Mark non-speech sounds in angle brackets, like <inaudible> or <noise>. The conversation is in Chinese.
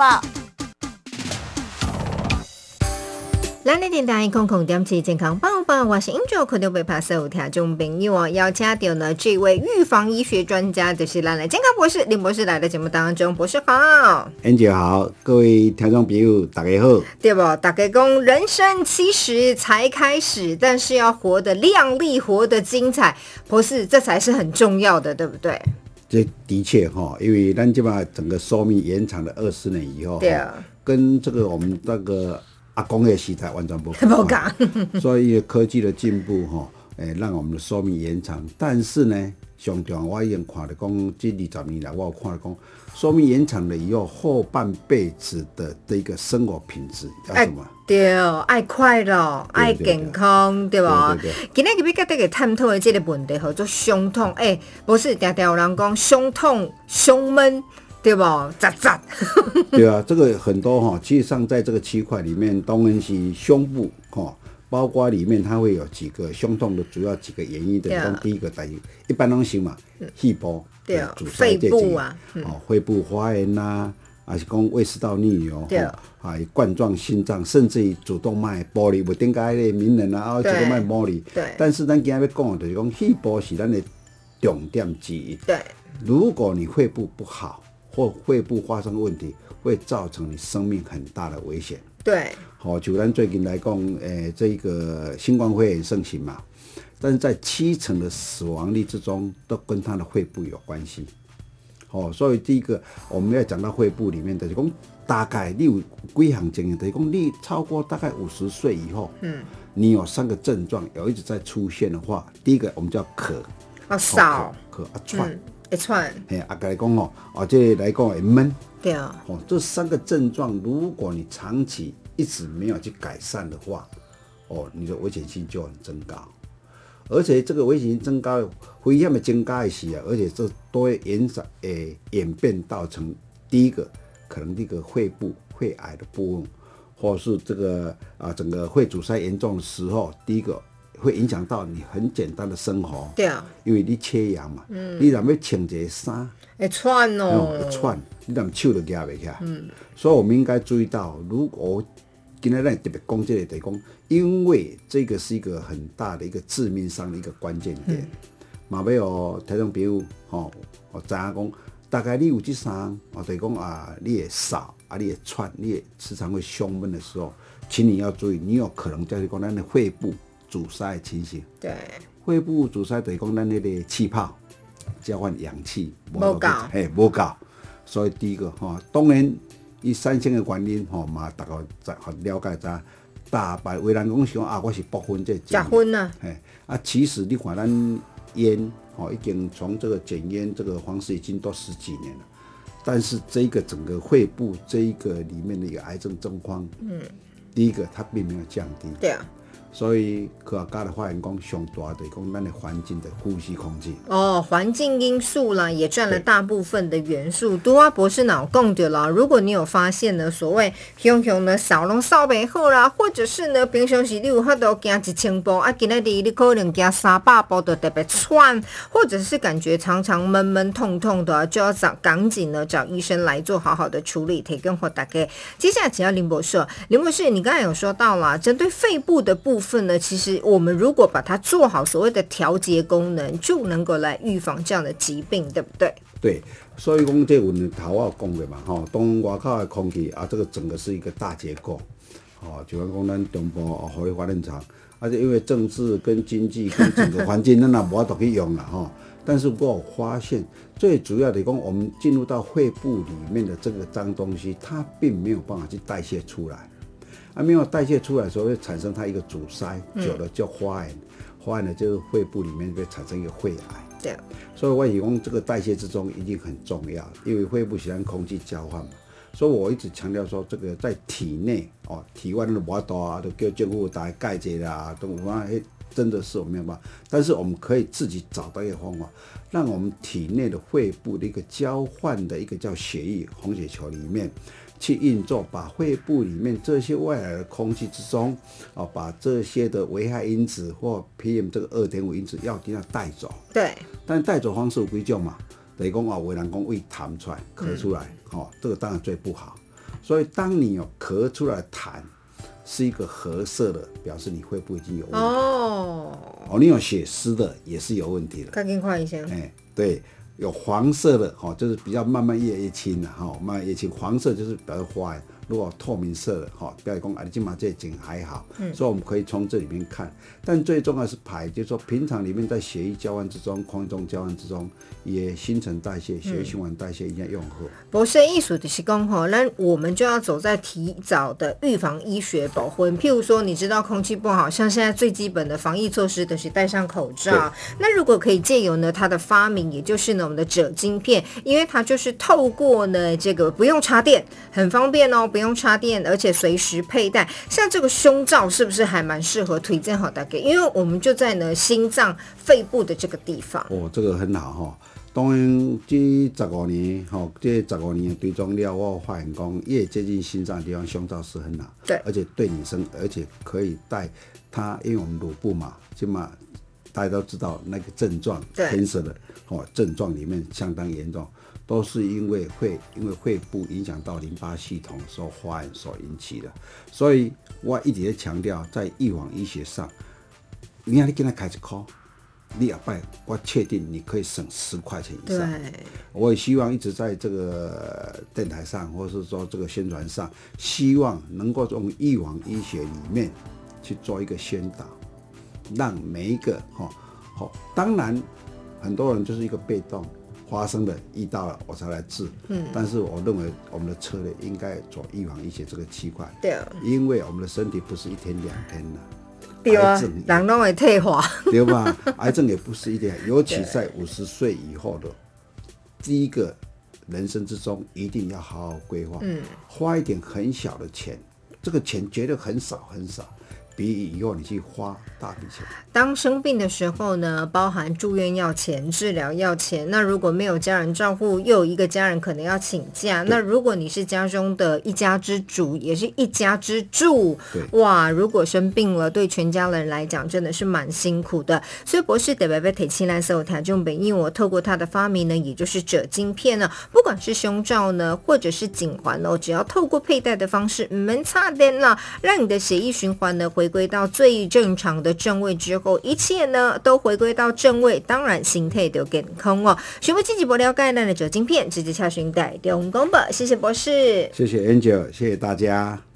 报。咱的电台空空点起健康报报，我是 Angel，可能被拍摄有听众朋友哦，邀请到呢这位预防医学专家，就是咱的健康博士林博士来到节目当中，博士好。Angel 好，各位听众朋友大家好。对不？大家讲人生七十才开始，但是要活得亮丽，活得精彩，博士这才是很重要的，对不对？这的确哈，因为咱这把整个寿命延长了二十年以后，对啊跟这个我们那个阿公的时代完全不 <laughs> 不讲。所以科技的进步哈，诶，让我们的寿命延长。但是呢，上重要我已经看了讲，这二十年来我有看了讲，说明延长了以后，后半辈子的这一个生活品质要什么？对，爱快乐，爱健康，对吧对对对？今天要跟大家探讨的这个问题，叫做胸痛。哎、不是，常常有人讲胸痛、胸闷，对吧？扎扎，对啊，这个很多哈，其实上在这个区块里面，当然是胸部哈，包括里面它会有几个胸痛的主要几个原因的。对啊讲第一个等于一般东西嘛，肺部对啊阻塞这肺部啊哦，肺部发炎呐，还是讲胃食道逆流，对吼啊，冠状心脏，甚至于主动脉剥离，不顶个迄个名人啊，啊，主动脉剥离。对但是咱今日要讲的就是讲，肺部是咱的重点之一。对，如果你肺部不好，或肺部发生问题，会造成你生命很大的危险。对，好、就咱最近来讲，诶、这个新冠肺炎盛行嘛，但是在七成的死亡率之中，都跟他的肺部有关系。好、所以第一个我们要讲到肺部里面的，就是讲大概你有几项经验，就是讲你超过大概五十岁以后，嗯，你有三个症状有一直在出现的话，第一个我们叫咳，啊少，咳咳啊喘。嗯，一串，嘿，啊，甲你讲哦，哦，这个来讲会闷，对。啊，哦，这三个症状，如果你长期一直没有去改善的话，哦，你的危险性就很增高，而且这个危险性增高，危险的增加一些啊，而且这都会延展诶演变到成第一个可能这个肺部肺癌的部分，或是这个啊整个肺阻塞严重的时候，第一个会影响到你很简单的生活，对啊，因为你缺氧嘛，你若要穿一个衫。会串哦，哦，一串，你连手都夹袂起来。嗯，所以我们应该注意到，如果今天咱特别讲这个，就是讲，因为这个是一个很大的一个致命伤的一个关键点。嘛要哦，听众朋友，吼、我知影讲，大概你有这三，哦，就是讲啊，你会少，啊，你会喘，你会时常会胸闷的时候，请你要注意，你有可能就是讲咱的肺部阻塞的情形。对，肺部阻塞等于讲咱那个气泡交换氧气不够。嘿，无够。所以第一个吼、当然伊产生的原因吼嘛，大家在了解知。大白为人讲想啊，我是不分这结婚啊，嘿啊，其实你看咱烟吼，已经从这个减烟这个方式已经都十几年了，但是这个整个肺部这一个里面的一个癌症状况，嗯，第一个它并没有降低，对啊，所以科学家的发言讲，上大的讲咱的环境的呼吸空气。哦，环境因素啦，也占了大部分的元素。杜阿博士脑供的啦，如果你有发现呢，所谓熊熊呢扫拢扫袂好啦，或者是呢平常时你有法度行一千步，啊，今日你可能行三百步就特别喘，或者是感觉常常闷闷痛痛的，就要找赶紧呢找医生来做好好的处理，提供给大家。接下来请教林博士，林博士，你刚才有说到啦，针对肺部的部分呢，其实我们如果把它做好所谓的调节功能，就能够来预防这样的疾病，对不对？对，所以讲这我们头我讲的嘛，哈，当外口的空气啊，这个整个是一个大结构，哦，就像讲咱中部哦，火力发电厂，而且因为政治跟经济跟整个环境，咱也无法度去用了哈。但是我发现，最主要的讲，我们进入到肺部里面的这个脏东西，它并没有办法去代谢出来。啊，没有代谢出来的时候，会产生它一个阻塞，久了叫发炎，发炎了就是肺部里面会产生一个肺癌。对，所以我以讲这个代谢之中一定很重要，因为肺部喜欢空气交换嘛。所以我一直强调说，这个在体内哦，体外的无多啊，都叫政府打盖节啦，都啊，嘿，真的是我没有办法。但是我们可以自己找到一个方法，让我们体内的肺部的一个交换的一个叫血液红血球里面去运作，把肺部里面这些外来的空气之中，哦，把这些的危害因子或 PM 这个二点五因子要给它带走。对，但带走方式有几种嘛？等于讲啊，有的人讲胃痰出来、咳出来，哦，这个当然最不好。所以当你有咳出来痰是一个褐色的，表示你肺部已经有问题。哦，哦，你有血丝的也是有问题的。赶紧快一下。哎，对，有黄色的，哈、就是比较慢慢越来越轻的，哈、慢慢越轻。黄色就是比较坏，如果透明色的，哈、不要讲啊，你今嘛这景还好，所以我们可以从这里面看。但最重要是排，就是说平常里面在血液交换之中、空气中交换之中，也新陈代谢、血液循环代谢一定要用好。博士艺术的是讲吼，那我们就要走在提早的预防医学保护。譬如说，你知道空气不好，像现在最基本的防疫措施就是戴上口罩。那如果可以借由呢它的发明，也就是呢我们的锗晶片，因为它就是透过呢这个不用插电，很方便哦，不用插电，而且随时佩戴。像这个胸罩是不是还蛮适合推荐好大家？因为我们就在呢心脏、肺部的这个地方。哦，这个很好哈。当然，这十五年，吼，这十五年的追踪了，我发现讲越接近心脏的地方，胸罩是很好，对而且对女生，而且可以带它，因为我们乳部嘛，起码大家都知道那个症状对，cancer 的哦症状里面相当严重，都是因为肺，因为肺部影响到淋巴系统所发炎所引起的，所以我一直在强调，在预防医学上，你看你跟他开一块。你礼拜，我确定你可以省十块钱以，上。我也希望一直在这个电台上，或是说这个宣传上，希望能够从预防医学里面去做一个宣导，让每一个哈好、当然很多人就是一个被动发生的遇到了我才来治，嗯，但是我认为我们的策略应该做预防一些这个区块，对，因为我们的身体不是一天两天的，对啊人拢会退化。对吧？癌症也不是一点，<laughs> 尤其在五十岁以后的第一个人生之中，一定要好好规划，嗯，花一点很小的钱，这个钱绝对很少很少，比以后你去花大笔钱。当生病的时候呢，包含住院要钱、治疗要钱。那如果没有家人照顾，又有一个家人可能要请假。那如果你是家中的一家之主，也是一家之助，对哇，如果生病了，对全家人来讲真的是蛮辛苦的。所以博士得白白提起来，所有台中本因我透过他的发明呢，也就是褶晶片呢，不管是胸罩呢，或者是颈环哦，只要透过佩戴的方式，门擦点了，让你的血液循环呢回归到最正常的正位之后，一切呢都回归到正位，当然心态就健康哦。询问积极博了解咱的锗晶片，直接查询台中公报，谢谢博士。谢谢 Angel，谢谢大家。